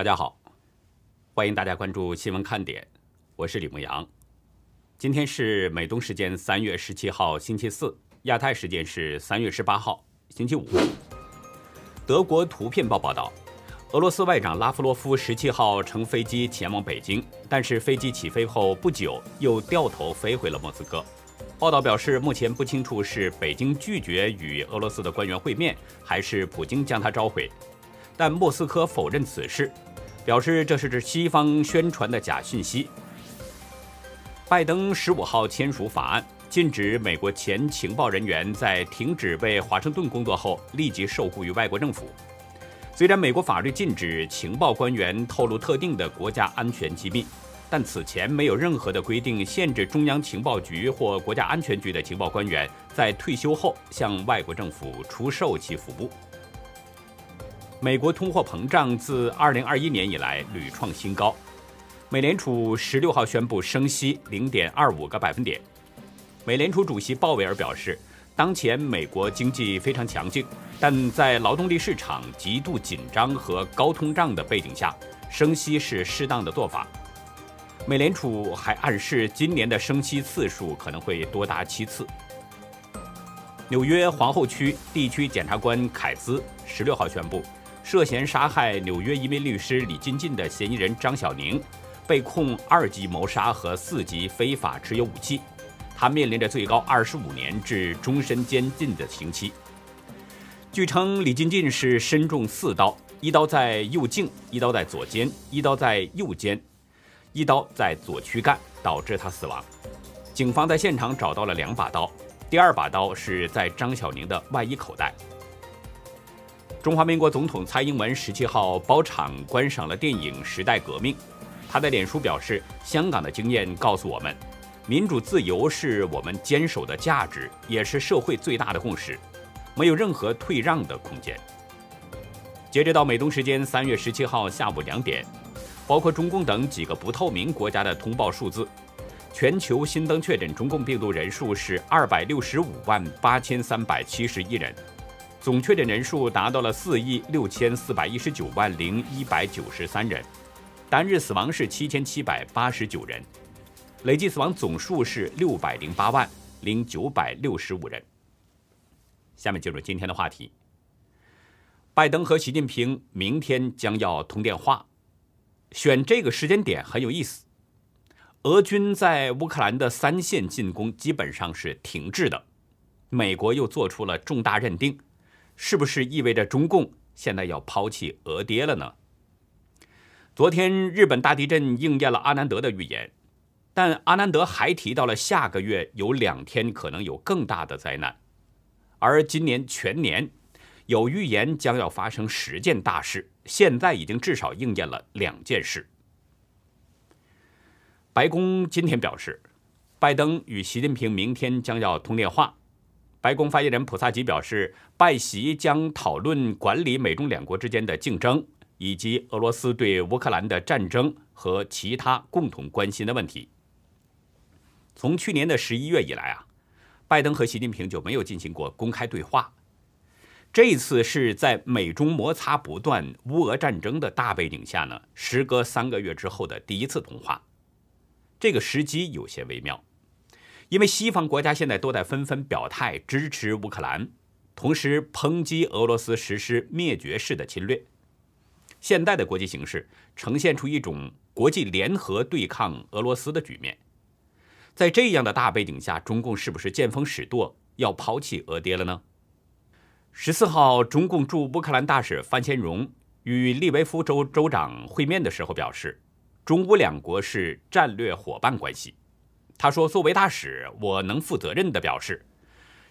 大家好，欢迎大家关注新闻看点，我是李牧阳。今天是美东时间三月十七号星期四，亚太时间是三月十八号星期五。德国图片报报道，俄罗斯外长拉夫罗夫十七号乘飞机前往北京，但是飞机起飞后不久又掉头飞回了莫斯科。报道表示，目前不清楚是北京拒绝与俄罗斯的官员会面，还是普京将他召回，但莫斯科否认此事。表示这是指西方宣传的假讯息。拜登十五号签署法案，禁止美国前情报人员在停止为华盛顿工作后立即受雇于外国政府。虽然美国法律禁止情报官员透露特定的国家安全机密，但此前没有任何的规定限制中央情报局或国家安全局的情报官员在退休后向外国政府出售其服务。美国通货膨胀自2021年以来屡创新高，美联储16号宣布升息0.25个百分点。美联储主席鲍威尔表示，当前美国经济非常强劲，但在劳动力市场极度紧张和高通胀的背景下，升息是适当的做法。美联储还暗示，今年的升息次数可能会多达七次。纽约皇后区地区检察官凯兹16号宣布。涉嫌杀害纽约一名律师李金进的嫌疑人张小宁，被控二级谋杀和四级非法持有武器，他面临着最高二十五年至终身监禁的刑期。据称，李金进是身中四刀，一刀在右颈，一刀在左肩，一刀在右肩，一刀在左躯干，导致他死亡。警方在现场找到了两把刀，第二把刀是在张小宁的外衣口袋。中华民国总统蔡英文十七号包场观赏了电影《时代革命》，他在脸书表示：“香港的经验告诉我们，民主自由是我们坚守的价值，也是社会最大的共识，没有任何退让的空间。”截止到美东时间三月十七号下午两点，包括中共等几个不透明国家的通报数字，全球新增确诊中共病毒人数是二百六十五万八千三百七十一人。总确诊人数达到了四亿六千四百一十九万零一百九十三人，单日死亡是七千七百八十九人，累计死亡总数是六百零八万零九百六十五人。下面进入今天的话题。拜登和习近平明天将要通电话，选这个时间点很有意思。俄军在乌克兰的三线进攻基本上是停滞的，美国又做出了重大认定。是不是意味着中共现在要抛弃俄爹了呢？昨天日本大地震应验了阿南德的预言，但阿南德还提到了下个月有两天可能有更大的灾难，而今年全年有预言将要发生十件大事，现在已经至少应验了两件事。白宫今天表示，拜登与习近平明天将要通电话。白宫发言人普萨基表示，拜习将讨论管理美中两国之间的竞争，以及俄罗斯对乌克兰的战争和其他共同关心的问题。从去年的十一月以来啊，拜登和习近平就没有进行过公开对话。这一次是在美中摩擦不断、乌俄战争的大背景下呢，时隔三个月之后的第一次通话，这个时机有些微妙。因为西方国家现在都在纷纷表态支持乌克兰，同时抨击俄罗斯实施灭绝式的侵略。现代的国际形势呈现出一种国际联合对抗俄罗斯的局面。在这样的大背景下，中共是不是见风使舵，要抛弃俄爹了呢？十四号，中共驻乌克兰大使范先荣与利维夫州州长会面的时候表示，中乌两国是战略伙伴关系。他说：“作为大使，我能负责任地表示，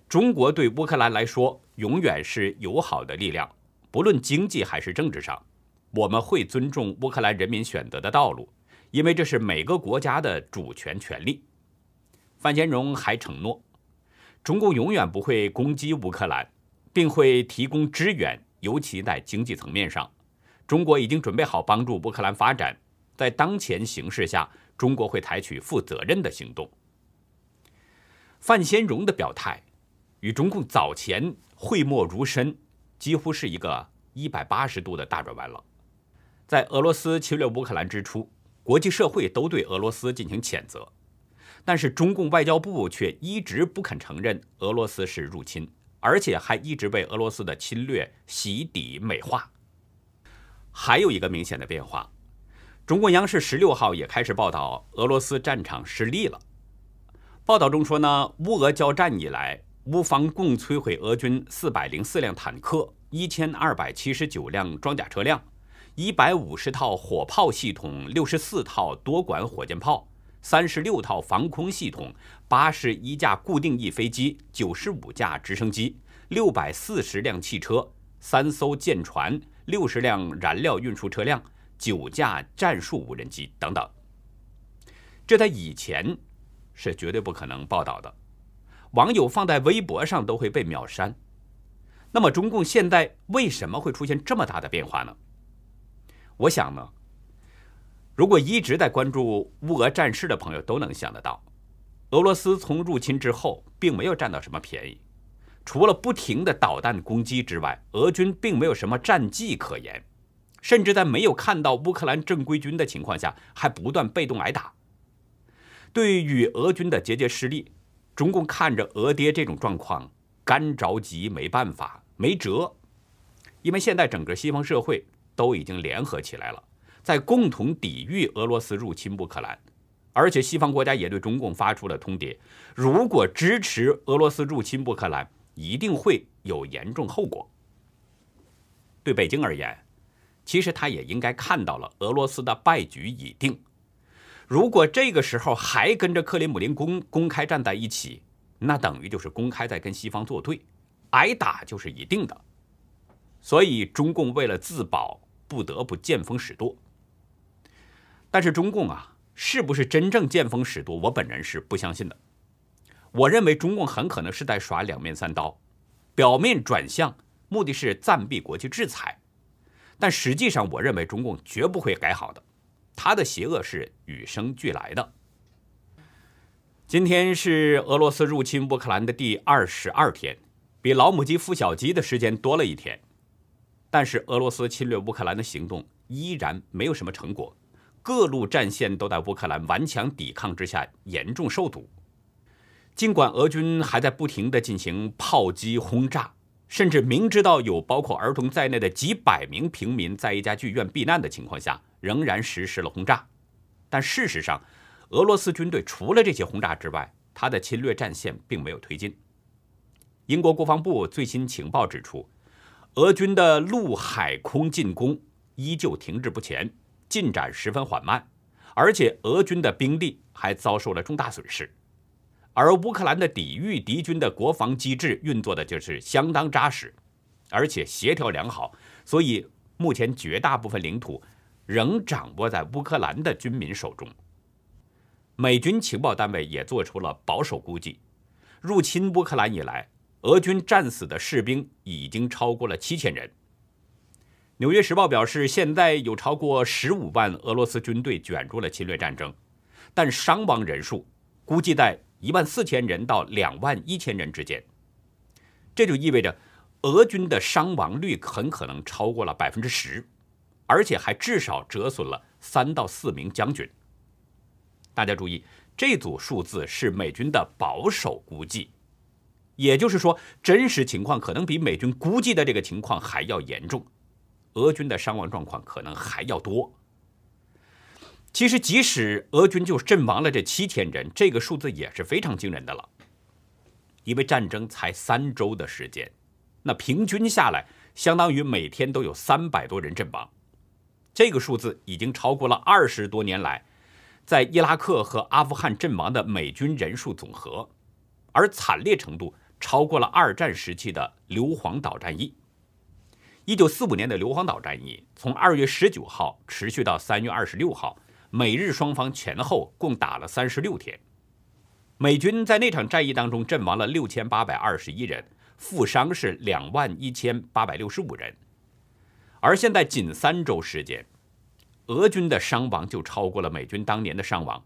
中国对乌克兰来说永远是友好的力量，不论经济还是政治上，我们会尊重乌克兰人民选择的道路，因为这是每个国家的主权权利。”范先荣还承诺，中共永远不会攻击乌克兰，并会提供支援，尤其在经济层面上，中国已经准备好帮助乌克兰发展。在当前形势下。中国会采取负责任的行动。范先荣的表态与中共早前讳莫如深，几乎是一个一百八十度的大转弯了。在俄罗斯侵略乌克兰之初，国际社会都对俄罗斯进行谴责，但是中共外交部却一直不肯承认俄罗斯是入侵，而且还一直被俄罗斯的侵略洗底美化。还有一个明显的变化，中国央视十六号也开始报道俄罗斯战场失利了。报道中说呢，乌俄交战以来，乌方共摧毁俄军四百零四辆坦克、一千二百七十九辆装甲车辆。一百五十套火炮系统，六十四套多管火箭炮，三十六套防空系统，八十一架固定翼飞机，九十五架直升机，六百四十辆汽车，三艘舰船，六十辆燃料运输车辆，九架战术无人机等等。这在以前是绝对不可能报道的，网友放在微博上都会被秒删。那么中共现在为什么会出现这么大的变化呢？我想呢，如果一直在关注乌俄战事的朋友都能想得到，俄罗斯从入侵之后并没有占到什么便宜，除了不停的导弹攻击之外，俄军并没有什么战绩可言，甚至在没有看到乌克兰正规军的情况下，还不断被动挨打。对于俄军的节节失利，中共看着俄爹这种状况，干着急，没办法，没辙，因为现在整个西方社会。都已经联合起来了，在共同抵御俄罗斯入侵乌克兰，而且西方国家也对中共发出了通牒：如果支持俄罗斯入侵乌克兰，一定会有严重后果。对北京而言，其实他也应该看到了俄罗斯的败局已定。如果这个时候还跟着克里姆林宫公开站在一起，那等于就是公开在跟西方作对，挨打就是一定的。所以中共为了自保。不得不见风使舵，但是中共啊，是不是真正见风使舵？我本人是不相信的。我认为中共很可能是在耍两面三刀，表面转向，目的是暂避国际制裁，但实际上，我认为中共绝不会改好的，他的邪恶是与生俱来的。今天是俄罗斯入侵乌克兰的第二十二天，比老母鸡孵小鸡的时间多了一天。但是俄罗斯侵略乌克兰的行动依然没有什么成果，各路战线都在乌克兰顽强抵抗之下严重受阻。尽管俄军还在不停地进行炮击轰炸，甚至明知道有包括儿童在内的几百名平民在一家剧院避难的情况下，仍然实施了轰炸。但事实上，俄罗斯军队除了这些轰炸之外，他的侵略战线并没有推进。英国国防部最新情报指出。俄军的陆海空进攻依旧停滞不前，进展十分缓慢，而且俄军的兵力还遭受了重大损失。而乌克兰的抵御敌军的国防机制运作的就是相当扎实，而且协调良好，所以目前绝大部分领土仍掌握在乌克兰的军民手中。美军情报单位也做出了保守估计，入侵乌克兰以来。俄军战死的士兵已经超过了七千人。《纽约时报》表示，现在有超过十五万俄罗斯军队卷入了侵略战争，但伤亡人数估计在一万四千人到两万一千人之间。这就意味着，俄军的伤亡率很可能超过了百分之十，而且还至少折损了三到四名将军。大家注意，这组数字是美军的保守估计。也就是说，真实情况可能比美军估计的这个情况还要严重，俄军的伤亡状况可能还要多。其实，即使俄军就阵亡了这七千人，这个数字也是非常惊人的了。因为战争才三周的时间，那平均下来，相当于每天都有三百多人阵亡，这个数字已经超过了二十多年来在伊拉克和阿富汗阵亡的美军人数总和，而惨烈程度。超过了二战时期的硫磺岛战役。一九四五年的硫磺岛战役从二月十九号持续到三月二十六号，美日双方前后共打了三十六天。美军在那场战役当中阵亡了六千八百二十一人，负伤是两万一千八百六十五人。而现在仅三周时间，俄军的伤亡就超过了美军当年的伤亡，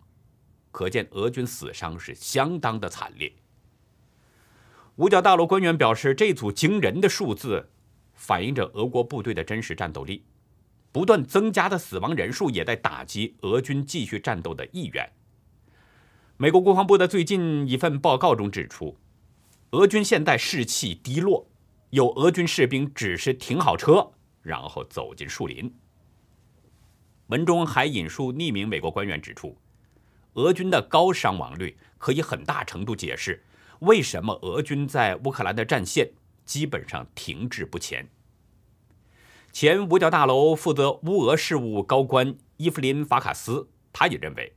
可见俄军死伤是相当的惨烈。五角大楼官员表示，这组惊人的数字反映着俄国部队的真实战斗力。不断增加的死亡人数也在打击俄军继续战斗的意愿。美国国防部的最近一份报告中指出，俄军现在士气低落，有俄军士兵只是停好车，然后走进树林。文中还引述匿名美国官员指出，俄军的高伤亡率可以很大程度解释为什么俄军在乌克兰的战线基本上停滞不前。前五角大楼负责乌俄事务高官伊夫林·法卡斯，他也认为，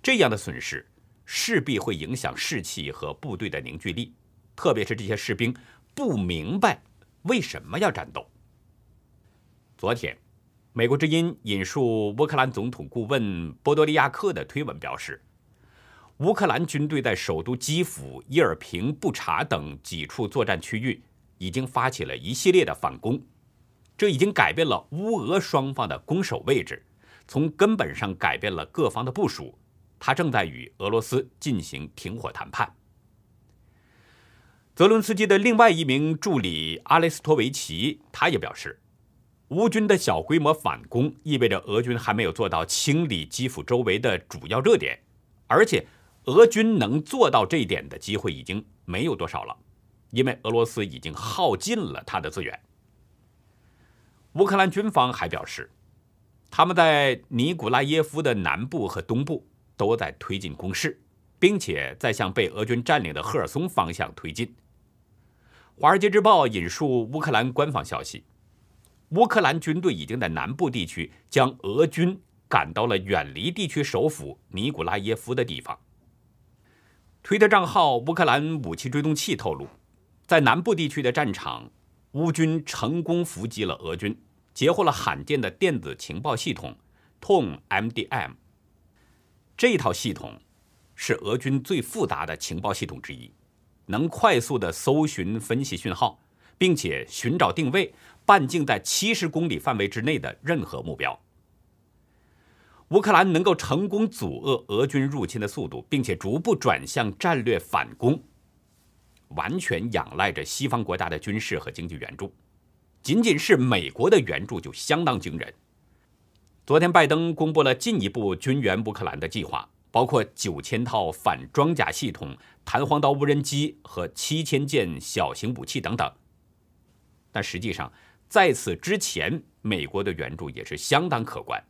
这样的损失。势必会影响士气和部队的凝聚力，特别是这些士兵不明白为什么要战斗。昨天，美国之音引述乌克兰总统顾问波多利亚克的推文表示，乌克兰军队在首都基辅、伊尔平、布查等几处作战区域已经发起了一系列的反攻，这已经改变了乌俄双方的攻守位置，从根本上改变了各方的部署。他正在与俄罗斯进行停火谈判。泽伦斯基的另外一名助理阿雷斯托维奇，他也表示，乌军的小规模反攻意味着俄军还没有做到清理基辅周围的主要热点，而且俄军能做到这一点的机会已经没有多少了，因为俄罗斯已经耗尽了他的资源。乌克兰军方还表示，他们在尼古拉耶夫的南部和东部。都在推进攻势，并且在向被俄军占领的赫尔松方向推进。《华尔街日报》引述乌克兰官方消息，乌克兰军队已经在南部地区将俄军赶到了远离地区首府尼古拉耶夫的地方。推特账号“乌克兰武器追踪器”透露，在南部地区的战场，乌军成功伏击了俄军，截获了罕见的电子情报系统 “Tom MDM”。这套系统是俄军最复杂的情报系统之一，能快速的搜寻、分析讯号，并且寻找定位半径在七十公里范围之内的任何目标。乌克兰能够成功阻遏俄军入侵的速度，并且逐步转向战略反攻，完全仰赖着西方国家的军事和经济援助。仅仅是美国的援助就相当惊人。昨天，拜登公布了进一步军援乌克兰的计划，包括九千套反装甲系统、弹簧刀无人机和七千件小型武器等等。但实际上，在此之前，美国的援助也是相当可观。《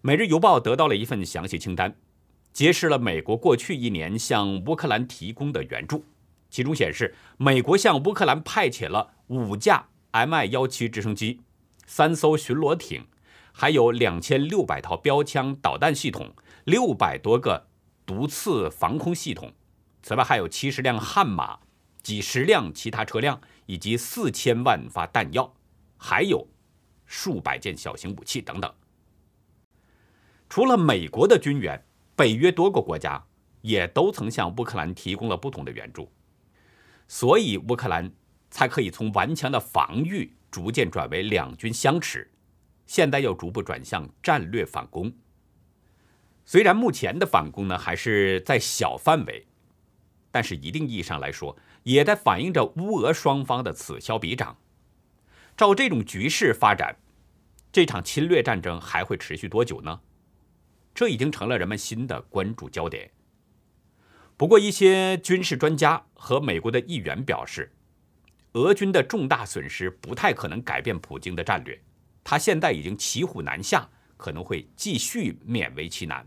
每日邮报》得到了一份详细清单，揭示了美国过去一年向乌克兰提供的援助，其中显示，美国向乌克兰派遣了五架 Mi 幺七直升机、三艘巡逻艇。还有两千六百套标枪导弹系统，六百多个毒刺防空系统，此外还有七十辆悍马、几十辆其他车辆，以及四千万发弹药，还有数百件小型武器等等。除了美国的军援，北约多个国家也都曾向乌克兰提供了不同的援助，所以乌克兰才可以从顽强的防御逐渐转为两军相持。现在又逐步转向战略反攻。虽然目前的反攻呢还是在小范围，但是一定意义上来说，也在反映着乌俄双方的此消彼长。照这种局势发展，这场侵略战争还会持续多久呢？这已经成了人们新的关注焦点。不过，一些军事专家和美国的议员表示，俄军的重大损失不太可能改变普京的战略。他现在已经骑虎难下，可能会继续勉为其难。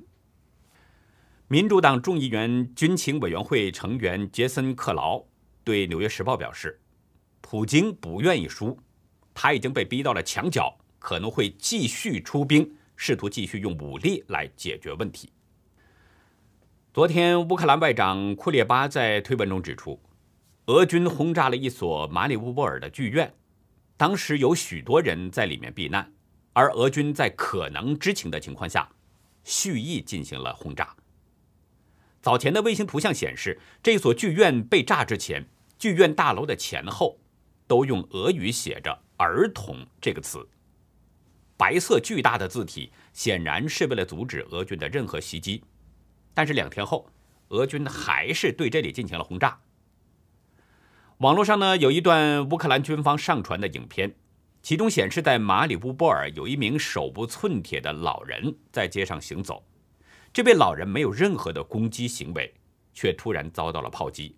民主党众议员军情委员会成员杰森·克劳对《纽约时报》表示，普京不愿意输，他已经被逼到了墙角，可能会继续出兵，试图继续用武力来解决问题。昨天，乌克兰外长库列巴在推文中指出，俄军轰炸了一所马里乌波尔的剧院。当时有许多人在里面避难，而俄军在可能知情的情况下，蓄意进行了轰炸。早前的卫星图像显示，这所剧院被炸之前，剧院大楼的前后都用俄语写着“儿童”这个词，白色巨大的字体，显然是为了阻止俄军的任何袭击。但是两天后，俄军还是对这里进行了轰炸。网络上呢有一段乌克兰军方上传的影片，其中显示，在马里乌波尔有一名手不寸铁的老人在街上行走，这位老人没有任何的攻击行为，却突然遭到了炮击，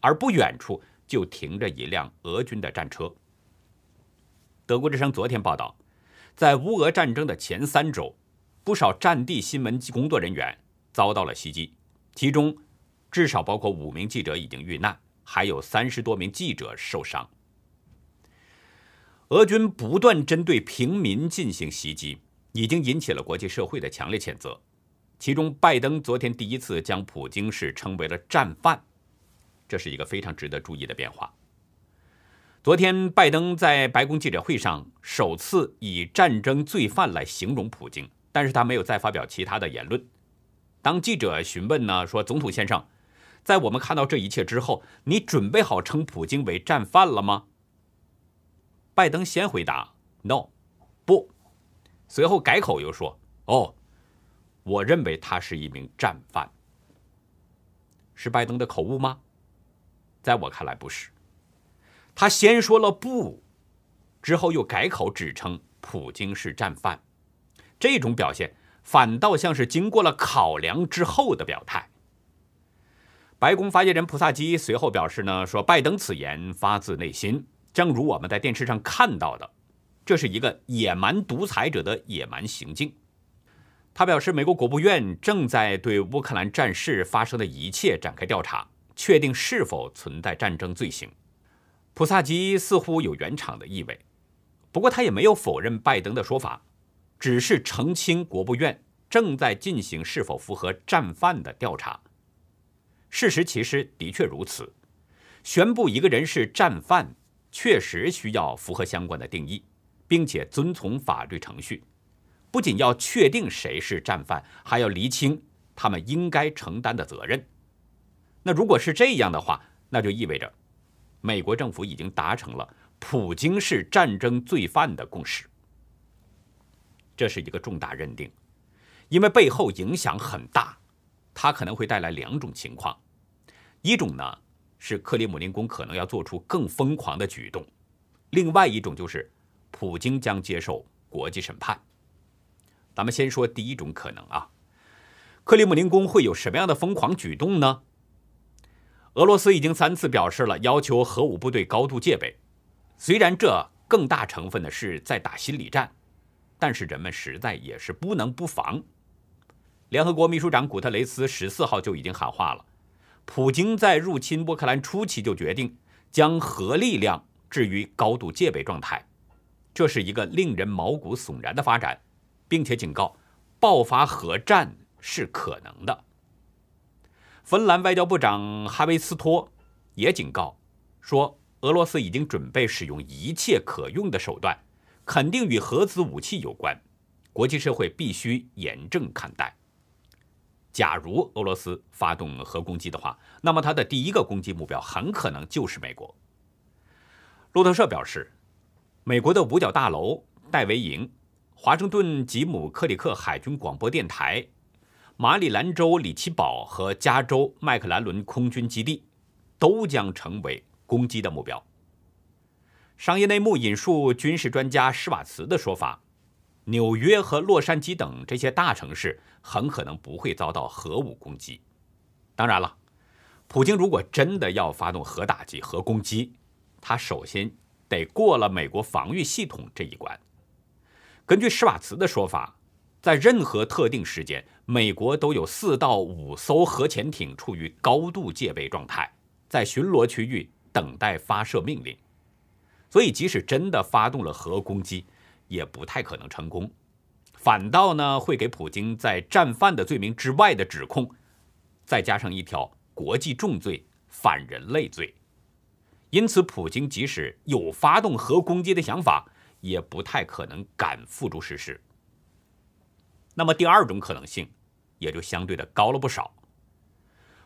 而不远处就停着一辆俄军的战车。德国之声昨天报道，在乌俄战争的前三周，不少战地新闻工作人员遭到了袭击，其中至少包括五名记者已经遇难，还有三十多名记者受伤。俄军不断针对平民进行袭击，已经引起了国际社会的强烈谴责。其中，拜登昨天第一次将普京是称为了战犯，这是一个非常值得注意的变化。昨天，拜登在白宫记者会上首次以战争罪犯来形容普京，但是他没有再发表其他的言论。当记者询问呢，说总统先生，在我们看到这一切之后，你准备好称普京为战犯了吗？拜登先回答 “no”，不，随后改口又说：“哦，我认为他是一名战犯。”是拜登的口误吗？在我看来不是。他先说了不，之后又改口指称普京是战犯，这种表现反倒像是经过了考量之后的表态。白宫发言人普萨基随后表示呢，说拜登此言发自内心。正如我们在电视上看到的，这是一个野蛮独裁者的野蛮行径。他表示，美国国务院正在对乌克兰战事发生的一切展开调查，确定是否存在战争罪行。普萨基似乎有圆场的意味，不过他也没有否认拜登的说法，只是澄清国务院正在进行是否符合战犯的调查。事实其实的确如此，宣布一个人是战犯。确实需要符合相关的定义，并且遵从法律程序。不仅要确定谁是战犯，还要厘清他们应该承担的责任。那如果是这样的话，那就意味着美国政府已经达成了普京是战争罪犯的共识。这是一个重大认定，因为背后影响很大，它可能会带来两种情况：一种呢。是克里姆林宫可能要做出更疯狂的举动，另外一种就是普京将接受国际审判。咱们先说第一种可能啊，克里姆林宫会有什么样的疯狂举动呢？俄罗斯已经三次表示了要求核武部队高度戒备，虽然这更大成分的是在打心理战，但是人们实在也是不能不防。联合国秘书长古特雷斯十四号就已经喊话了。普京在入侵乌克兰初期就决定将核力量置于高度戒备状态，这是一个令人毛骨悚然的发展，并且警告爆发核战是可能的。芬兰外交部长哈维斯托也警告说，俄罗斯已经准备使用一切可用的手段，肯定与核子武器有关，国际社会必须严正看待。假如俄罗斯发动核攻击的话，那么它的第一个攻击目标很可能就是美国。路透社表示，美国的五角大楼、戴维营、华盛顿吉姆克里克海军广播电台、马里兰州里奇堡和加州麦克兰伦空军基地都将成为攻击的目标。商业内幕引述军事专家施瓦茨的说法。纽约和洛杉矶等这些大城市很可能不会遭到核武攻击。当然了，普京如果真的要发动核打击、核攻击，他首先得过了美国防御系统这一关。根据施瓦茨的说法，在任何特定时间，美国都有四到五艘核潜艇处于高度戒备状态，在巡逻区域等待发射命令。所以，即使真的发动了核攻击，也不太可能成功，反倒呢会给普京在战犯的罪名之外的指控，再加上一条国际重罪反人类罪。因此，普京即使有发动核攻击的想法，也不太可能敢付诸实施。那么，第二种可能性也就相对的高了不少，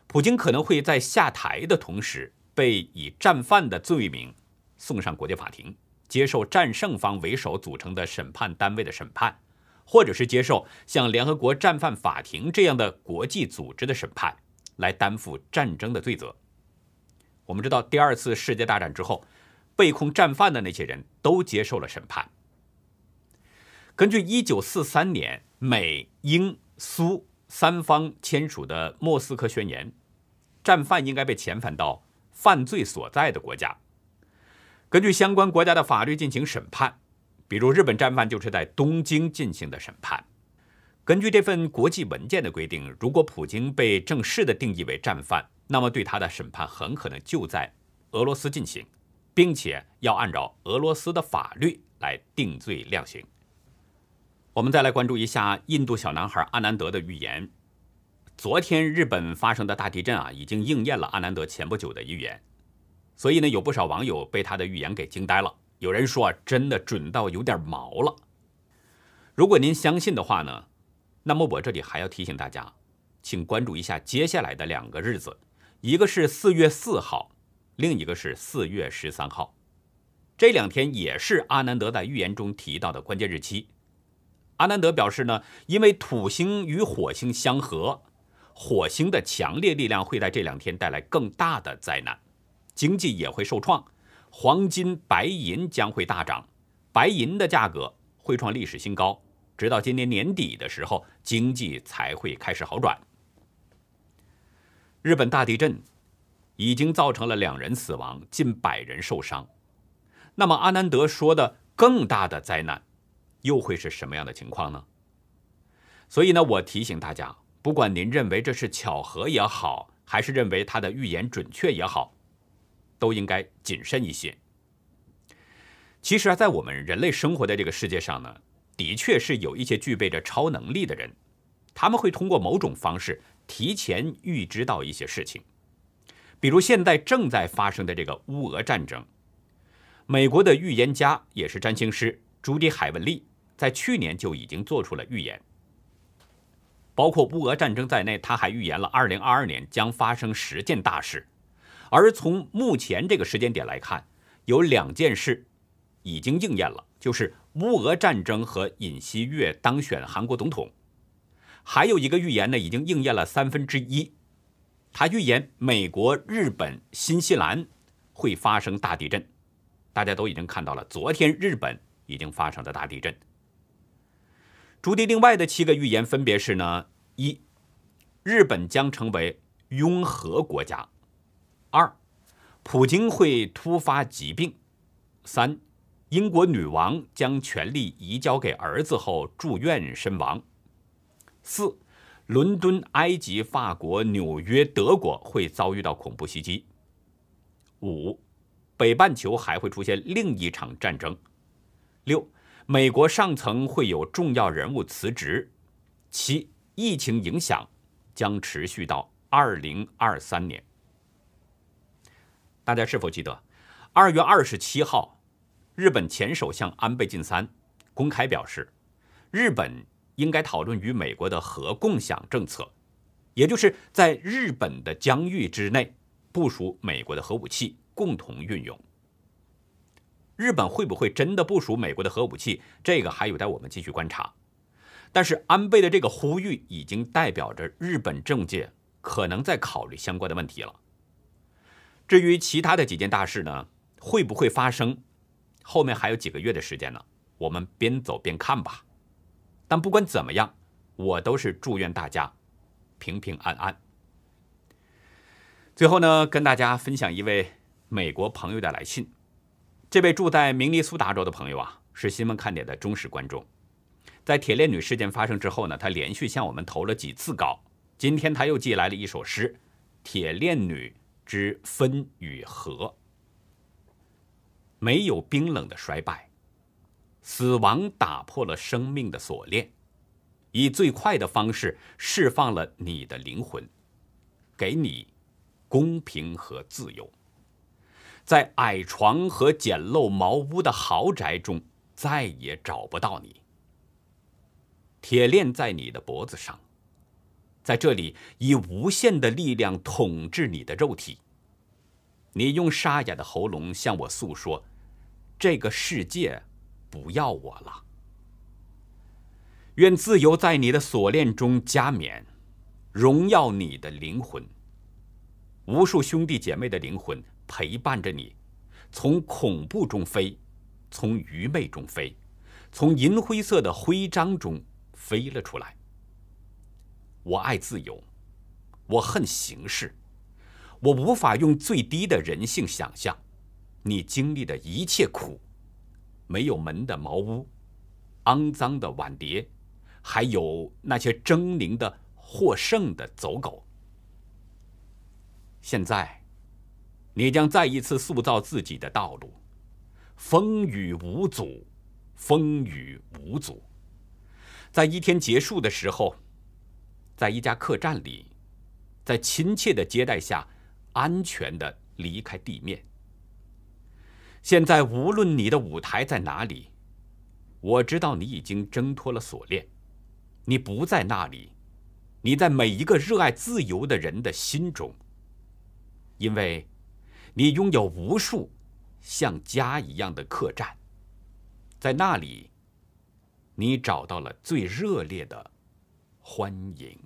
普京可能会在下台的同时，被以战犯的罪名送上国际法庭。接受战胜方为首组成的审判单位的审判，或者是接受像联合国战犯法庭这样的国际组织的审判，来担负战争的罪责。我们知道，第二次世界大战之后，被控战犯的那些人都接受了审判。根据1943年美英苏三方签署的《莫斯科宣言》，战犯应该被遣返到犯罪所在的国家，根据相关国家的法律进行审判。比如日本战犯就是在东京进行的审判。根据这份国际文件的规定，如果普京被正式的定义为战犯，那么对他的审判很可能就在俄罗斯进行，并且要按照俄罗斯的法律来定罪量刑。我们再来关注一下印度小男孩阿南德的预言。昨天日本发生的大地震啊，已经应验了阿南德前不久的预言，所以呢，有不少网友被他的预言给惊呆了。有人说啊，真的准到有点毛了。如果您相信的话呢？那么我这里还要提醒大家，请关注一下接下来的两个日子，一个是四月四号，另一个是四月十三号。这两天也是阿南德在预言中提到的关键日期。阿南德表示呢，因为土星与火星相合，火星的强烈力量会在这两天带来更大的灾难，经济也会受创，黄金、白银将会大涨，白银的价格会创历史新高。直到今年年底的时候，经济才会开始好转。日本大地震已经造成了两人死亡，近百人受伤。那么阿南德说的更大的灾难，又会是什么样的情况呢？所以呢，我提醒大家，不管您认为这是巧合也好，还是认为他的预言准确也好，都应该谨慎一些。其实啊，在我们人类生活的这个世界上呢。的确是有一些具备着超能力的人，他们会通过某种方式提前预知到一些事情，比如现在正在发生的这个乌俄战争。美国的预言家也是占星师朱迪海文利，在去年就已经做出了预言，包括乌俄战争在内，他还预言了2022年将发生十件大事，而从目前这个时间点来看，有两件事已经应验了，就是。乌俄战争和尹锡悦当选韩国总统，还有一个预言呢，已经应验了三分之一。他预言美国、日本、新西兰会发生大地震，大家都已经看到了，昨天日本已经发生了大地震。朱迪另外的七个预言分别是呢：一、日本将成为拥核国家；二、普京会突发疾病；三。英国女王将权力移交给儿子后住院身亡。四，伦敦、埃及、法国、纽约、德国会遭遇到恐怖袭击。五，北半球还会出现另一场战争。六，美国上层会有重要人物辞职。七，疫情影响将持续到二零二三年。大家是否记得，二月二十七号？日本前首相安倍晋三公开表示，日本应该讨论与美国的核共享政策，也就是在日本的疆域之内部署美国的核武器，共同运用。日本会不会真的部署美国的核武器？这个还有待我们继续观察。但是安倍的这个呼吁已经代表着日本政界可能在考虑相关的问题了。至于其他的几件大事呢，会不会发生？后面还有几个月的时间呢，我们边走边看吧。但不管怎么样，我都是祝愿大家平平安安。最后呢，跟大家分享一位美国朋友的来信。这位住在明尼苏达州的朋友啊，是新闻看点的忠实观众。在铁链女事件发生之后呢，他连续向我们投了几次稿。今天他又寄来了一首诗，《铁链女之分与合》。没有冰冷的衰败，死亡打破了生命的锁链，以最快的方式释放了你的灵魂，给你公平和自由。在矮床和简陋茅屋的豪宅中，再也找不到你。铁链在你的脖子上，在这里以无限的力量统治你的肉体。你用沙哑的喉咙向我诉说。这个世界不要我了。愿自由在你的锁链中加冕，荣耀你的灵魂。无数兄弟姐妹的灵魂陪伴着你，从恐怖中飞，从愚昧中飞，从银灰色的徽章中飞了出来。我爱自由，我恨形式，我无法用最低的人性想象你经历的一切苦：没有门的茅屋，肮脏的碗碟，还有那些狰狞的获胜的走狗。现在。你将再一次塑造自己的道路，风雨无阻，风雨无阻。在一天结束的时候，在一家客栈里，在亲切的接待下，安全的离开地面。现在，无论你的舞台在哪里，我知道你已经挣脱了锁链，你不在那里，你在每一个热爱自由的人的心中，因为。你拥有无数像家一样的客栈，在那里，你找到了最热烈的欢迎。